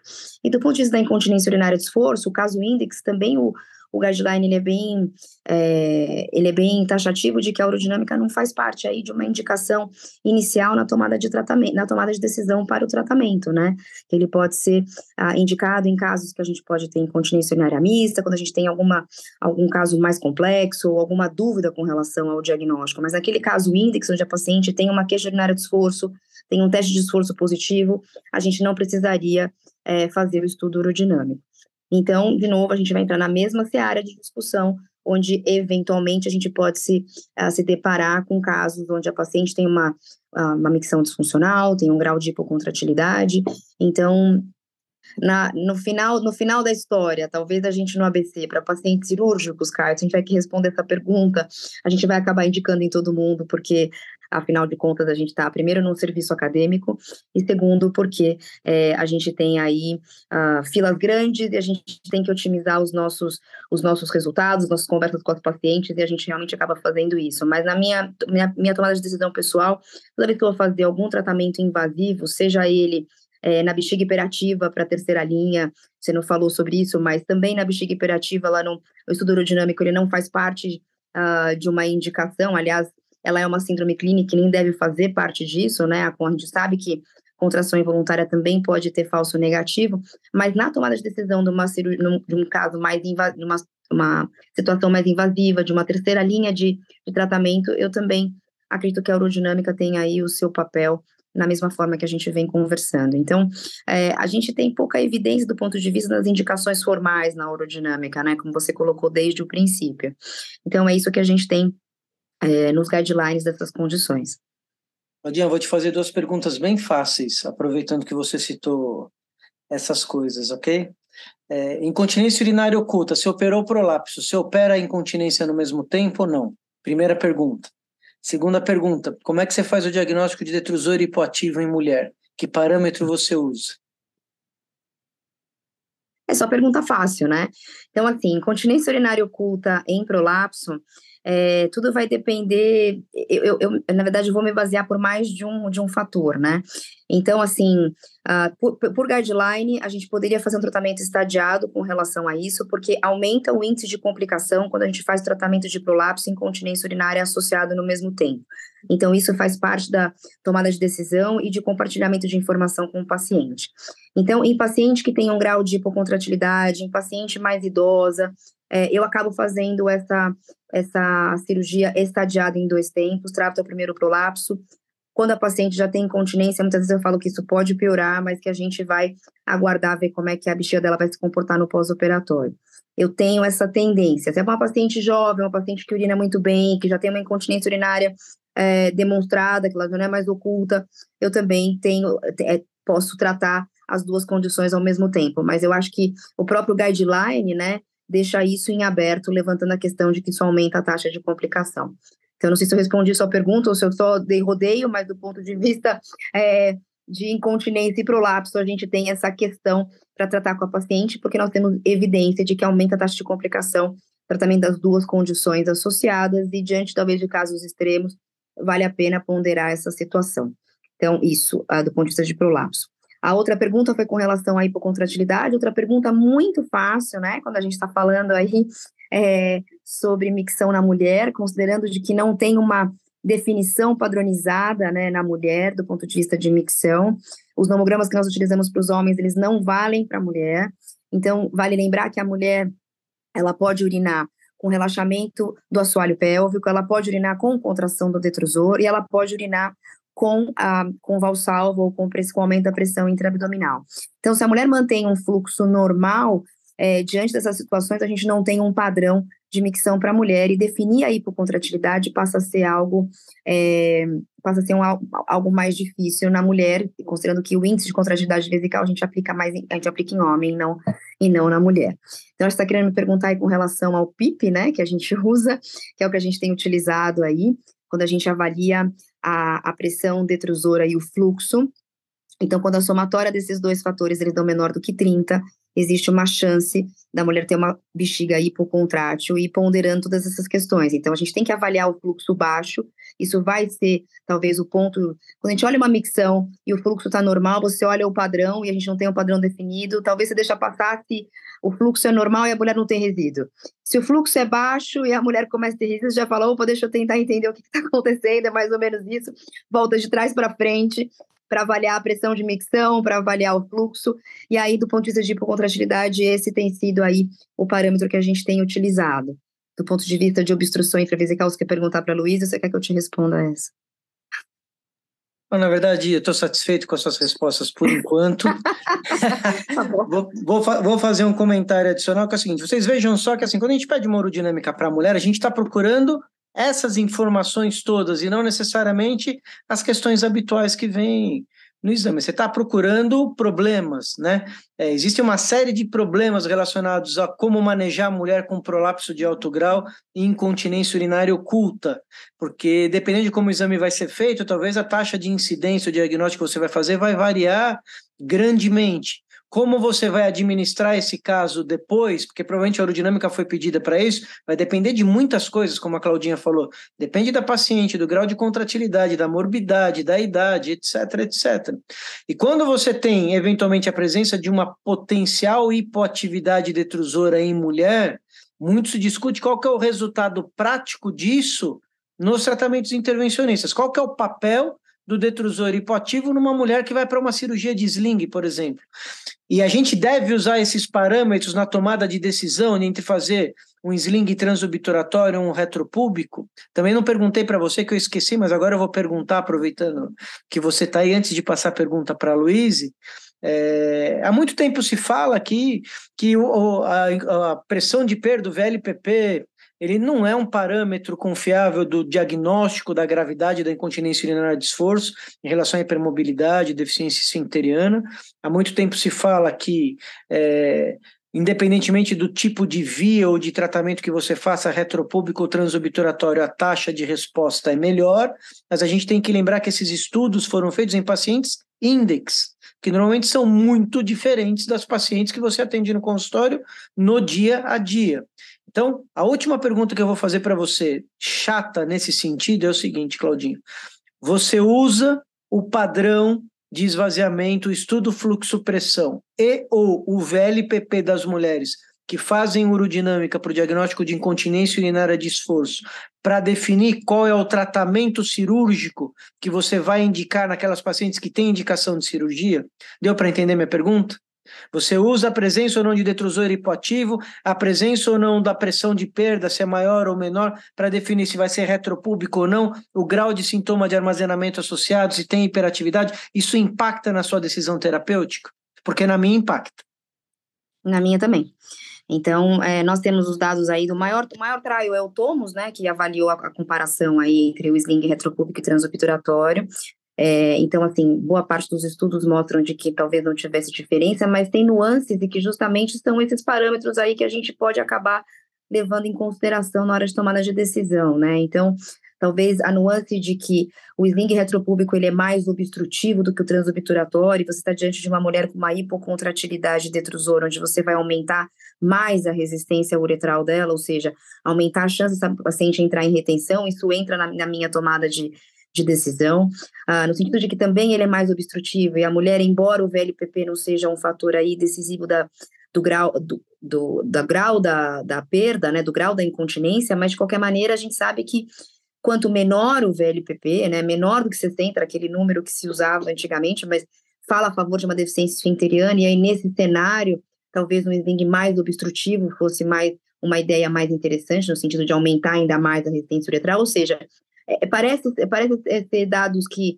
E do ponto de vista da incontinência urinária de esforço, o caso índex, também o, o guideline ele é bem é, ele é bem taxativo de que a urodinâmica não faz parte aí de uma indicação inicial na tomada de tratamento, na tomada de decisão para o tratamento, né? Ele pode ser ah, indicado em casos que a gente pode ter incontinência urinária mista, quando a gente tem alguma algum caso mais complexo ou alguma dúvida com relação ao diagnóstico. Mas naquele caso índice, onde a paciente tem uma queixa urinária de esforço, tem um teste de esforço positivo, a gente não precisaria é, fazer o estudo urodinâmico. Então, de novo, a gente vai entrar na mesma seara de discussão, onde eventualmente a gente pode se, uh, se deparar com casos onde a paciente tem uma, uh, uma micção disfuncional, tem um grau de hipocontratilidade. Então, na, no, final, no final da história, talvez a gente no ABC, para pacientes cirúrgicos, Caio, se a gente vai que responder essa pergunta, a gente vai acabar indicando em todo mundo, porque afinal de contas a gente está, primeiro, num serviço acadêmico, e segundo, porque é, a gente tem aí uh, filas grandes e a gente tem que otimizar os nossos, os nossos resultados, nossas conversas com os pacientes, e a gente realmente acaba fazendo isso. Mas na minha, minha, minha tomada de decisão pessoal, toda vez que eu vou fazer algum tratamento invasivo, seja ele é, na bexiga hiperativa para a terceira linha, você não falou sobre isso, mas também na bexiga hiperativa, lá no, no estudo urodinâmico, ele não faz parte uh, de uma indicação, aliás, ela é uma síndrome clínica e nem deve fazer parte disso, né? A gente sabe que contração involuntária também pode ter falso negativo, mas na tomada de decisão de, uma cirurgia, de um caso mais invasivo, uma, uma situação mais invasiva, de uma terceira linha de, de tratamento, eu também acredito que a urodinâmica tem aí o seu papel na mesma forma que a gente vem conversando. Então, é, a gente tem pouca evidência do ponto de vista das indicações formais na urodinâmica, né, como você colocou desde o princípio. Então, é isso que a gente tem é, nos guidelines dessas condições. Odinha, vou te fazer duas perguntas bem fáceis, aproveitando que você citou essas coisas, ok? É, incontinência urinária oculta, você operou prolapso, você opera a incontinência no mesmo tempo ou não? Primeira pergunta. Segunda pergunta, como é que você faz o diagnóstico de detrusor hipoativo em mulher? Que parâmetro você usa? É só pergunta fácil, né? Então, assim, incontinência urinária oculta em prolapso, é, tudo vai depender. Eu, eu, eu, na verdade, vou me basear por mais de um, de um fator, né? Então, assim, uh, por, por, guideline, a gente poderia fazer um tratamento estadiado com relação a isso, porque aumenta o índice de complicação quando a gente faz tratamento de prolapso e incontinência urinária associado no mesmo tempo. Então, isso faz parte da tomada de decisão e de compartilhamento de informação com o paciente. Então, em paciente que tem um grau de hipocontratilidade, em paciente mais idosa, é, eu acabo fazendo essa, essa cirurgia estadiada em dois tempos, trato o primeiro prolapso. Quando a paciente já tem incontinência, muitas vezes eu falo que isso pode piorar, mas que a gente vai aguardar ver como é que a bexiga dela vai se comportar no pós-operatório. Eu tenho essa tendência. Se é uma paciente jovem, uma paciente que urina muito bem, que já tem uma incontinência urinária é, demonstrada, que ela não é mais oculta, eu também tenho, é, posso tratar as duas condições ao mesmo tempo. Mas eu acho que o próprio guideline, né, deixa isso em aberto, levantando a questão de que isso aumenta a taxa de complicação. Então, não sei se eu respondi sua pergunta ou se eu só dei rodeio, mas do ponto de vista é, de incontinência e prolapso, a gente tem essa questão para tratar com a paciente, porque nós temos evidência de que aumenta a taxa de complicação, tratamento das duas condições associadas, e diante talvez de casos extremos, vale a pena ponderar essa situação. Então, isso, uh, do ponto de vista de prolapso. A outra pergunta foi com relação à hipocontratilidade, outra pergunta muito fácil, né, quando a gente está falando aí é, sobre micção na mulher, considerando de que não tem uma definição padronizada, né, na mulher, do ponto de vista de micção. Os nomogramas que nós utilizamos para os homens, eles não valem para a mulher. Então, vale lembrar que a mulher, ela pode urinar com relaxamento do assoalho pélvico, ela pode urinar com contração do detrusor e ela pode urinar com, a, com valsalvo ou com, com aumento da pressão intraabdominal. Então, se a mulher mantém um fluxo normal, é, diante dessas situações, a gente não tem um padrão de micção para a mulher e definir a hipocontratilidade passa a ser algo é, passa a ser um, algo mais difícil na mulher, considerando que o índice de contratilidade vesical a gente aplica mais em, a gente aplica em homem não, e não na mulher. Então, você está querendo me perguntar aí com relação ao PIP, né, que a gente [LAUGHS] usa, que é o que a gente tem utilizado aí, quando a gente avalia a, a pressão detrusora e o fluxo. Então, quando a somatória desses dois fatores eles dão menor do que 30, existe uma chance da mulher ter uma bexiga hipocontrátil e ponderando todas essas questões. Então, a gente tem que avaliar o fluxo baixo, isso vai ser talvez o ponto. Quando a gente olha uma micção e o fluxo está normal, você olha o padrão e a gente não tem um padrão definido, talvez você deixa passar se o fluxo é normal e a mulher não tem resíduo. Se o fluxo é baixo e a mulher começa a ter resíduo, já fala, opa, deixa eu tentar entender o que está acontecendo, é mais ou menos isso. Volta de trás para frente para avaliar a pressão de micção, para avaliar o fluxo, e aí, do ponto de vista de hipocontratilidade, esse tem sido aí o parâmetro que a gente tem utilizado. Do ponto de vista de obstrução intravesical, você quer perguntar para a Luísa, você quer que eu te responda a essa? Na verdade, eu estou satisfeito com as suas respostas por enquanto. [LAUGHS] tá vou, vou, vou, fazer um comentário adicional que é o seguinte: vocês vejam só que assim, quando a gente pede uma urodinâmica para a mulher, a gente está procurando essas informações todas e não necessariamente as questões habituais que vêm no exame. Você está procurando problemas, né? É, existe uma série de problemas relacionados a como manejar a mulher com prolapso de alto grau e incontinência urinária oculta, porque dependendo de como o exame vai ser feito, talvez a taxa de incidência, o diagnóstico que você vai fazer vai variar grandemente. Como você vai administrar esse caso depois, porque provavelmente a aerodinâmica foi pedida para isso, vai depender de muitas coisas, como a Claudinha falou. Depende da paciente, do grau de contratilidade, da morbidade, da idade, etc, etc. E quando você tem, eventualmente, a presença de uma potencial hipoatividade detrusora em mulher, muito se discute qual que é o resultado prático disso nos tratamentos intervencionistas. Qual que é o papel do detrusor hipoativo numa mulher que vai para uma cirurgia de sling, por exemplo. E a gente deve usar esses parâmetros na tomada de decisão entre fazer um sling transobturatório ou um retropúbico. Também não perguntei para você, que eu esqueci, mas agora eu vou perguntar, aproveitando que você está aí, antes de passar a pergunta para a Luíse. É, há muito tempo se fala aqui que o, a, a, pressão de perda do VLPP ele não é um parâmetro confiável do diagnóstico da gravidade da incontinência urinária de esforço em relação à hipermobilidade, deficiência esfincteriana. Há muito tempo se fala que, é, independentemente do tipo de via ou de tratamento que você faça, retropúbico ou transobturatório, a taxa de resposta é melhor, mas a gente tem que lembrar que esses estudos foram feitos em pacientes index, que normalmente são muito diferentes das pacientes que você atende no consultório no dia a dia. Então, a última pergunta que eu vou fazer para você, chata nesse sentido, é o seguinte, Claudinho. Você usa o padrão de esvaziamento, estudo fluxo-pressão e ou o VLPP das mulheres que fazem urodinâmica para o diagnóstico de incontinência urinária de esforço, para definir qual é o tratamento cirúrgico que você vai indicar naquelas pacientes que têm indicação de cirurgia? Deu para entender minha pergunta? Você usa a presença ou não de detrusor hipoativo, a presença ou não da pressão de perda, se é maior ou menor, para definir se vai ser retropúbico ou não, o grau de sintoma de armazenamento associado, se tem hiperatividade, isso impacta na sua decisão terapêutica? Porque na minha impacta. Na minha também. Então, é, nós temos os dados aí do maior, o maior trial é o Tomos, né, que avaliou a, a comparação aí entre o sling retropúbico e transobturatório. É, então, assim, boa parte dos estudos mostram de que talvez não tivesse diferença, mas tem nuances e que justamente são esses parâmetros aí que a gente pode acabar levando em consideração na hora de tomada de decisão, né? Então, talvez a nuance de que o sling retropúbico ele é mais obstrutivo do que o transobturatório, você está diante de uma mulher com uma hipocontratilidade detrusora, onde você vai aumentar mais a resistência uretral dela, ou seja, aumentar a chance dessa paciente entrar em retenção, isso entra na, na minha tomada de, de decisão, ah, no sentido de que também ele é mais obstrutivo, e a mulher, embora o VLPP não seja um fator aí decisivo da, do grau, do, do, da grau da, da perda, né, do grau da incontinência, mas de qualquer maneira a gente sabe que quanto menor o VLPP, né, menor do que 60, aquele número que se usava antigamente, mas fala a favor de uma deficiência esfinteriana, e aí nesse cenário, talvez um sling mais obstrutivo fosse mais uma ideia mais interessante, no sentido de aumentar ainda mais a resistência uretral, ou seja, é, parece, parece ser dados que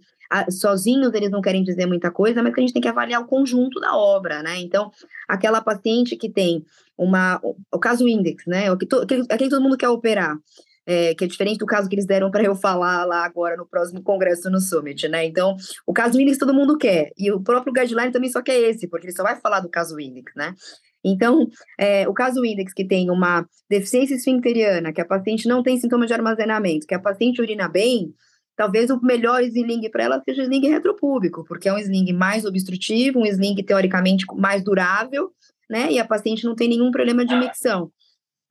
sozinhos eles não querem dizer muita coisa, mas que a gente tem que avaliar o conjunto da obra, né? Então, aquela paciente que tem uma, o caso index, né? Aquele, que todo mundo quer operar, é, que é diferente do caso que eles deram para eu falar lá agora no próximo congresso no Summit, né? Então, o caso index todo mundo quer, e o próprio guideline também só quer esse, porque ele só vai falar do caso index, né? Então, é, o caso index que tem uma deficiência esfincteriana, que a paciente não tem sintomas de armazenamento, que a paciente urina bem, talvez o melhor sling para ela seja o sling retropúbico, porque é um sling mais obstrutivo, um sling teoricamente mais durável, né? E a paciente não tem nenhum problema de micção.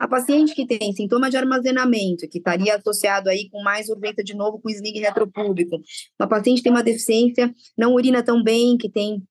A paciente que tem sintoma de armazenamento, que estaria associado aí com mais urgência de novo com sling retropúbico, uma paciente que tem uma deficiência, não urina tão bem, que tem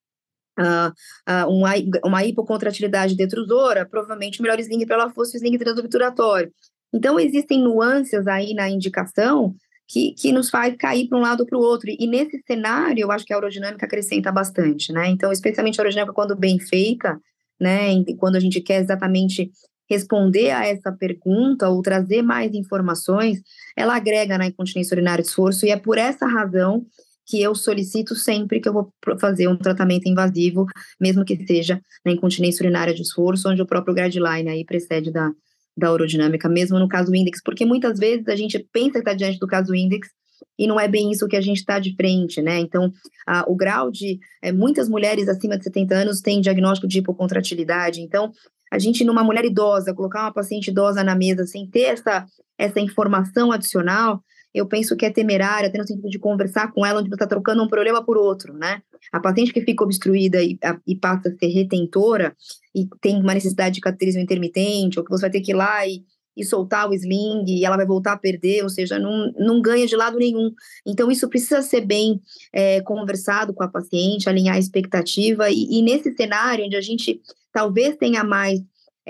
uma, uma hipocontratilidade detrusora, provavelmente o melhor sling para ela fosse o sling transobturatório. Então, existem nuances aí na indicação que, que nos faz cair para um lado ou para o outro. E nesse cenário, eu acho que a aerodinâmica acrescenta bastante, né? Então, especialmente a aerodinâmica quando bem feita, né? Quando a gente quer exatamente responder a essa pergunta ou trazer mais informações, ela agrega na incontinência urinária de esforço e é por essa razão que eu solicito sempre que eu vou fazer um tratamento invasivo, mesmo que seja na incontinência urinária de esforço, onde o próprio guideline aí precede da, da urodinâmica, mesmo no caso index, porque muitas vezes a gente pensa que está diante do caso index e não é bem isso que a gente está de frente, né? Então, a, o grau de. É, muitas mulheres acima de 70 anos têm diagnóstico de hipocontratilidade, então, a gente, numa mulher idosa, colocar uma paciente idosa na mesa sem ter essa, essa informação adicional, eu penso que é temerária, até no sentido de conversar com ela, onde você está trocando um problema por outro, né? A paciente que fica obstruída e, a, e, passa a ser retentora e tem uma necessidade de cateterismo intermitente, ou que você vai ter que ir lá e, e soltar o sling e ela vai voltar a perder, ou seja, não, não ganha de lado nenhum. Então, isso precisa ser bem é, conversado com a paciente, alinhar a expectativa, e, e nesse cenário onde a gente talvez tenha mais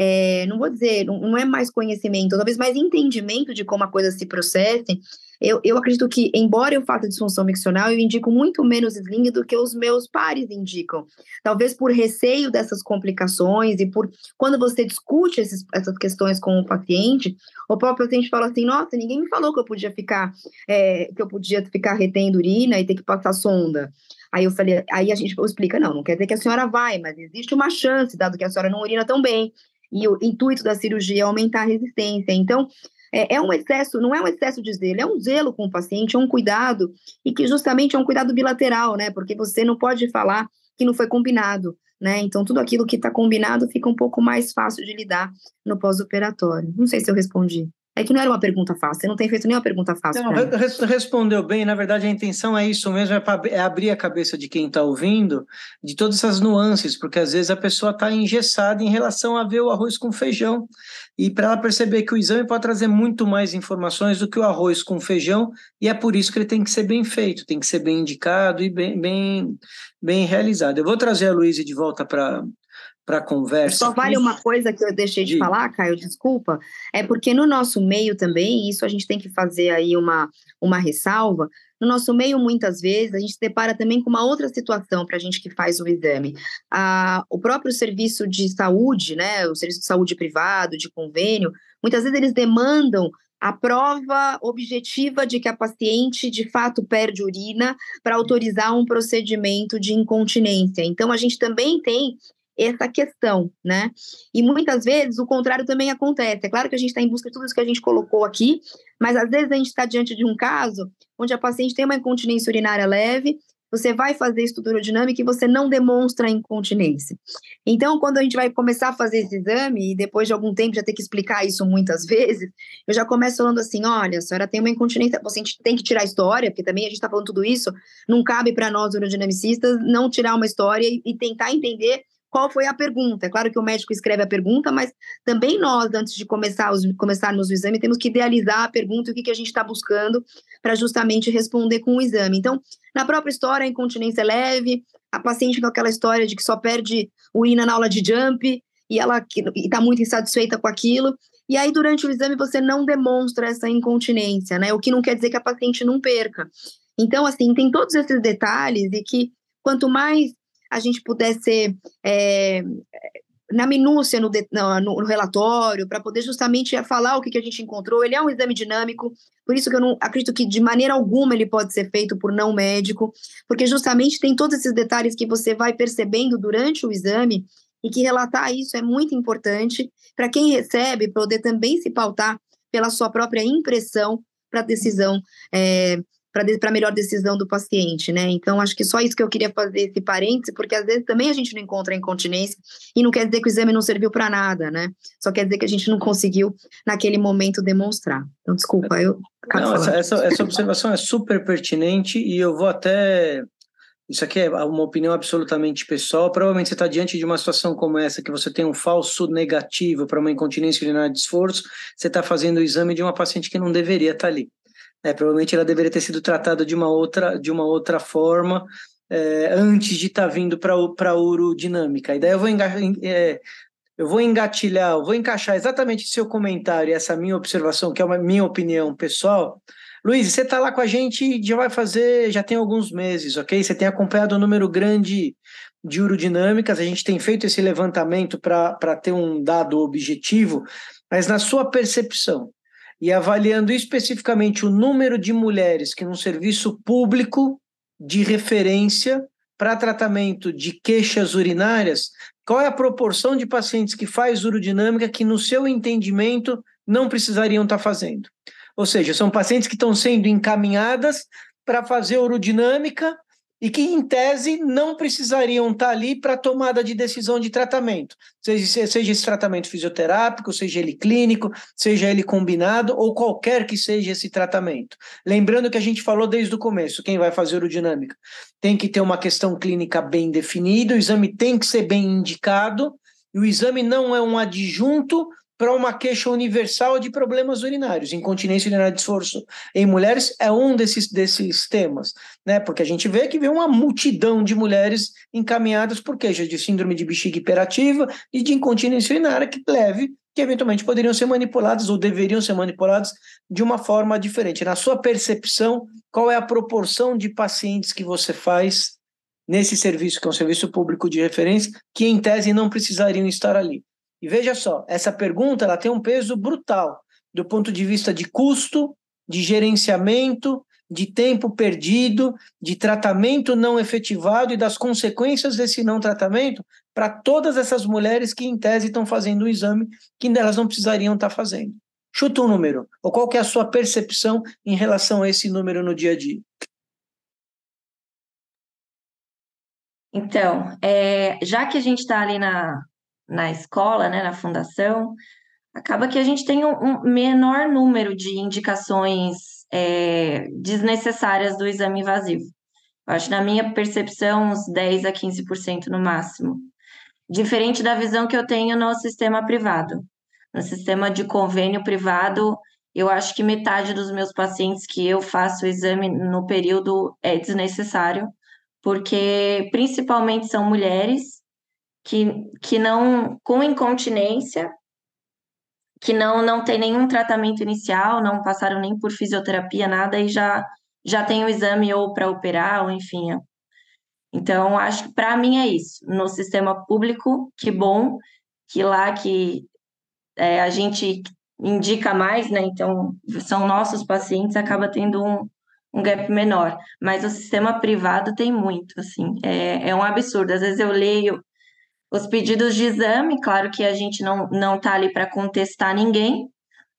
é, não vou dizer, não, não, é mais conhecimento, talvez mais entendimento de como a coisa se processe. Eu, eu acredito que, embora eu faça disfunção miccional, eu indico muito menos sling do que os meus pares indicam. Talvez por receio dessas complicações e por quando você discute esses, essas questões com o paciente, o próprio paciente fala assim: nossa, ninguém me falou que eu podia ficar, é, que eu podia ficar retendo urina e ter que passar sonda. Aí eu falei, aí a gente explica, não, não quer dizer que a senhora vai, mas existe uma chance, dado que a senhora não urina tão bem e o intuito da cirurgia é aumentar a resistência. Então, é, é, um excesso, não é um excesso de zelo, é um zelo com o paciente, é um cuidado, e que justamente é um cuidado bilateral, né? Porque você não pode falar que não foi combinado, né? Então, tudo aquilo que está combinado fica um pouco mais fácil de lidar no pós-operatório. Não sei se eu respondi. É que não era uma pergunta fácil, você não tem feito nenhuma pergunta fácil. Não, respondeu bem, na verdade a intenção é isso mesmo, é, é abrir a cabeça de quem está ouvindo de todas essas nuances, porque às vezes a pessoa está engessada em relação a ver o arroz com feijão, e para ela perceber que o exame pode trazer muito mais informações do que o arroz com feijão, e é por isso que ele tem que ser bem feito, tem que ser bem indicado e bem, bem, bem realizado. Eu vou trazer a Luísa de volta para para a conversa. Só vale uma coisa que eu deixei de, de falar, Caio, desculpa, é porque no nosso meio também, isso a gente tem que fazer aí uma, uma ressalva, no nosso meio, muitas vezes, a gente se depara também com uma outra situação para a gente que faz o exame. Ah, o próprio serviço de saúde, né, o serviço de saúde privado, de convênio, muitas vezes eles demandam a prova objetiva de que a paciente de fato perde urina para autorizar um procedimento de incontinência. Então, a gente também tem essa questão, né? E muitas vezes o contrário também acontece. É claro que a gente está em busca de tudo isso que a gente colocou aqui, mas às vezes a gente está diante de um caso onde a paciente tem uma incontinência urinária leve, você vai fazer estudo urodinâmico e você não demonstra incontinência. Então, quando a gente vai começar a fazer esse exame, e depois de algum tempo já ter que explicar isso muitas [LAUGHS] vezes, eu já começo falando assim: olha, a senhora tem uma incontinência, você tem que tirar a história, porque também a gente está falando tudo isso, não cabe para nós, urodinamicistas, não tirar uma história e, e tentar entender qual foi a pergunta. É claro que o médico escreve a pergunta, mas também nós, antes de começar os, começarmos o exame, temos que idealizar a pergunta e o que, que a gente está buscando para justamente responder com o exame. Então, na própria história, a incontinência é leve, a paciente com aquela história de que só perde urina na aula de jump e ela está muito insatisfeita com aquilo. E aí, durante o exame, você não demonstra essa incontinência, né? O que não quer dizer que a paciente não perca. Então, assim, tem todos esses detalhes e que quanto mais a gente pudesse ser é, na minúcia no, no, no relatório, para poder justamente falar o que, que a gente encontrou. Ele é um exame dinâmico, por isso que eu não acredito que de maneira alguma ele pode ser feito por não médico, porque justamente tem todos esses detalhes que você vai percebendo durante o exame e que relatar isso é muito importante para quem recebe poder também se pautar pela sua própria impressão para a decisão é, para a melhor decisão do paciente, né? Então, acho que só isso que eu queria fazer esse parêntese, porque às vezes também a gente não encontra incontinência e não quer dizer que o exame não serviu para nada, né? Só quer dizer que a gente não conseguiu, naquele momento, demonstrar. Então, desculpa, eu. Não, essa, essa, essa observação é super pertinente e eu vou até isso aqui é uma opinião absolutamente pessoal. Provavelmente você está diante de uma situação como essa, que você tem um falso negativo para uma incontinência urinária de esforço, você está fazendo o exame de uma paciente que não deveria estar tá ali. É, provavelmente ela deveria ter sido tratada de uma outra, de uma outra forma é, antes de estar tá vindo para a urodinâmica. E daí eu vou, é, eu vou engatilhar, eu vou encaixar exatamente seu comentário e essa minha observação, que é uma minha opinião pessoal. Luiz, você está lá com a gente já vai fazer, já tem alguns meses, ok? Você tem acompanhado um número grande de urodinâmicas, a gente tem feito esse levantamento para ter um dado objetivo, mas na sua percepção, e avaliando especificamente o número de mulheres que num serviço público de referência para tratamento de queixas urinárias, qual é a proporção de pacientes que faz urodinâmica que no seu entendimento não precisariam estar tá fazendo? Ou seja, são pacientes que estão sendo encaminhadas para fazer urodinâmica e que, em tese, não precisariam estar ali para tomada de decisão de tratamento, seja, seja esse tratamento fisioterápico, seja ele clínico, seja ele combinado, ou qualquer que seja esse tratamento. Lembrando que a gente falou desde o começo: quem vai fazer urodinâmica tem que ter uma questão clínica bem definida, o exame tem que ser bem indicado, e o exame não é um adjunto para uma queixa universal de problemas urinários. Incontinência urinária de esforço em mulheres é um desses, desses temas, né? Porque a gente vê que vê uma multidão de mulheres encaminhadas por queixas de síndrome de bexiga hiperativa e de incontinência urinária que leve, que eventualmente poderiam ser manipuladas ou deveriam ser manipuladas de uma forma diferente. Na sua percepção, qual é a proporção de pacientes que você faz nesse serviço, que é um serviço público de referência, que em tese não precisariam estar ali? E veja só, essa pergunta ela tem um peso brutal do ponto de vista de custo, de gerenciamento, de tempo perdido, de tratamento não efetivado e das consequências desse não tratamento para todas essas mulheres que, em tese, estão fazendo o exame que elas não precisariam estar fazendo. Chuta um número, ou qual que é a sua percepção em relação a esse número no dia a dia? Então, é, já que a gente está ali na, na escola, né, na fundação, acaba que a gente tem um, um menor número de indicações é, desnecessárias do exame invasivo. Eu acho, na minha percepção, uns 10 a 15% no máximo. Diferente da visão que eu tenho no sistema privado. No sistema de convênio privado, eu acho que metade dos meus pacientes que eu faço o exame no período é desnecessário, porque principalmente são mulheres que, que não, com incontinência, que não, não tem nenhum tratamento inicial, não passaram nem por fisioterapia, nada, e já, já tem o exame ou para operar, ou enfim. Então, acho que para mim é isso. No sistema público, que bom que lá que é, a gente indica mais, né? Então, são nossos pacientes, acaba tendo um, um gap menor. Mas o sistema privado tem muito, assim, é, é um absurdo. Às vezes eu leio os pedidos de exame, claro que a gente não não está ali para contestar ninguém,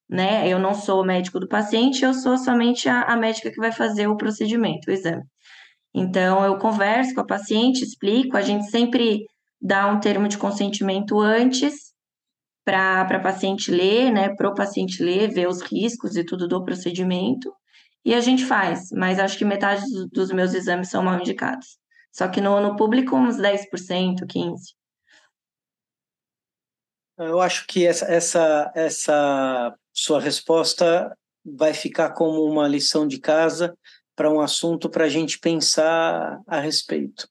né? Eu não sou o médico do paciente, eu sou somente a, a médica que vai fazer o procedimento, o exame. Então, eu converso com a paciente, explico, a gente sempre dá um termo de consentimento antes para a paciente ler, né? Para o paciente ler, ver os riscos e tudo do procedimento, e a gente faz, mas acho que metade dos meus exames são mal indicados. Só que no, no público, uns 10%, 15%. Eu acho que essa, essa, essa sua resposta vai ficar como uma lição de casa para um assunto para a gente pensar a respeito.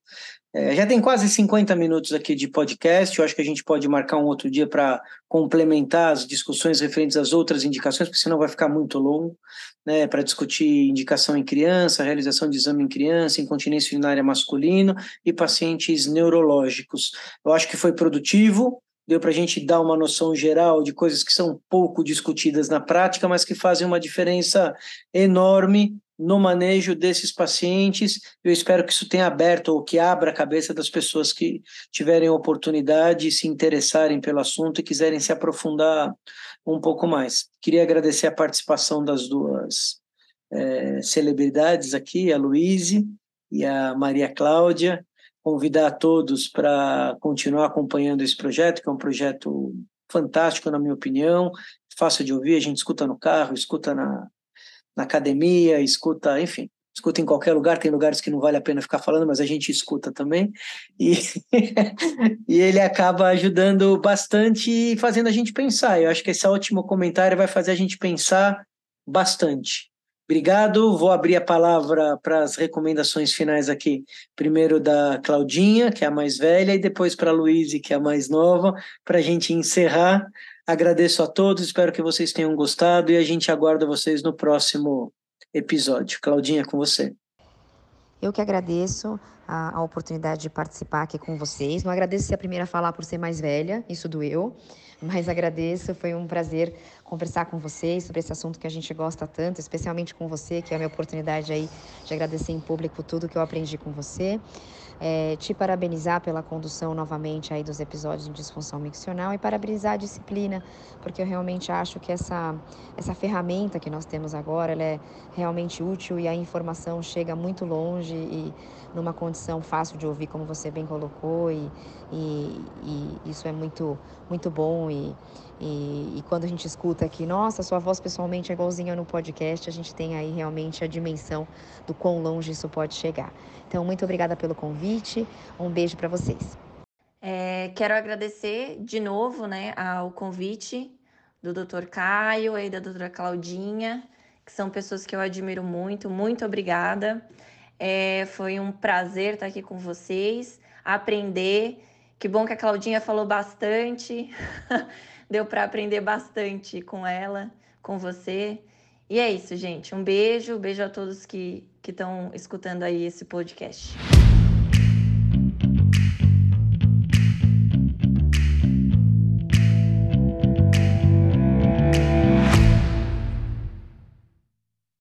É, já tem quase 50 minutos aqui de podcast, eu acho que a gente pode marcar um outro dia para complementar as discussões referentes às outras indicações, porque senão vai ficar muito longo, né, para discutir indicação em criança, realização de exame em criança, incontinência urinária masculino e pacientes neurológicos. Eu acho que foi produtivo, deu para a gente dar uma noção geral de coisas que são pouco discutidas na prática, mas que fazem uma diferença enorme no manejo desses pacientes. Eu espero que isso tenha aberto ou que abra a cabeça das pessoas que tiverem oportunidade, se interessarem pelo assunto e quiserem se aprofundar um pouco mais. Queria agradecer a participação das duas é, celebridades aqui, a Luíse e a Maria Cláudia convidar a todos para continuar acompanhando esse projeto, que é um projeto fantástico, na minha opinião, fácil de ouvir, a gente escuta no carro, escuta na, na academia, escuta, enfim, escuta em qualquer lugar, tem lugares que não vale a pena ficar falando, mas a gente escuta também, e, [LAUGHS] e ele acaba ajudando bastante e fazendo a gente pensar, eu acho que esse último comentário vai fazer a gente pensar bastante. Obrigado. Vou abrir a palavra para as recomendações finais aqui. Primeiro da Claudinha, que é a mais velha, e depois para a Luíse, que é a mais nova, para a gente encerrar. Agradeço a todos, espero que vocês tenham gostado e a gente aguarda vocês no próximo episódio. Claudinha, com você. Eu que agradeço a, a oportunidade de participar aqui com vocês. Não agradeço ser a primeira a falar por ser mais velha, isso doeu, mas agradeço, foi um prazer conversar com vocês sobre esse assunto que a gente gosta tanto, especialmente com você, que é a minha oportunidade aí de agradecer em público tudo que eu aprendi com você. É, te parabenizar pela condução novamente aí dos episódios de disfunção miccional e parabenizar a disciplina, porque eu realmente acho que essa, essa ferramenta que nós temos agora, ela é realmente útil e a informação chega muito longe e numa condição fácil de ouvir, como você bem colocou, e, e, e isso é muito, muito bom e, e, e, quando a gente escuta aqui, nossa, sua voz pessoalmente é igualzinha no podcast, a gente tem aí realmente a dimensão do quão longe isso pode chegar. Então, muito obrigada pelo convite, um beijo para vocês. É, quero agradecer de novo né, ao convite do Dr. Caio e da doutora Claudinha, que são pessoas que eu admiro muito. Muito obrigada. É, foi um prazer estar aqui com vocês, aprender. Que bom que a Claudinha falou bastante. [LAUGHS] Deu para aprender bastante com ela, com você. E é isso, gente. Um beijo, beijo a todos que estão escutando aí esse podcast.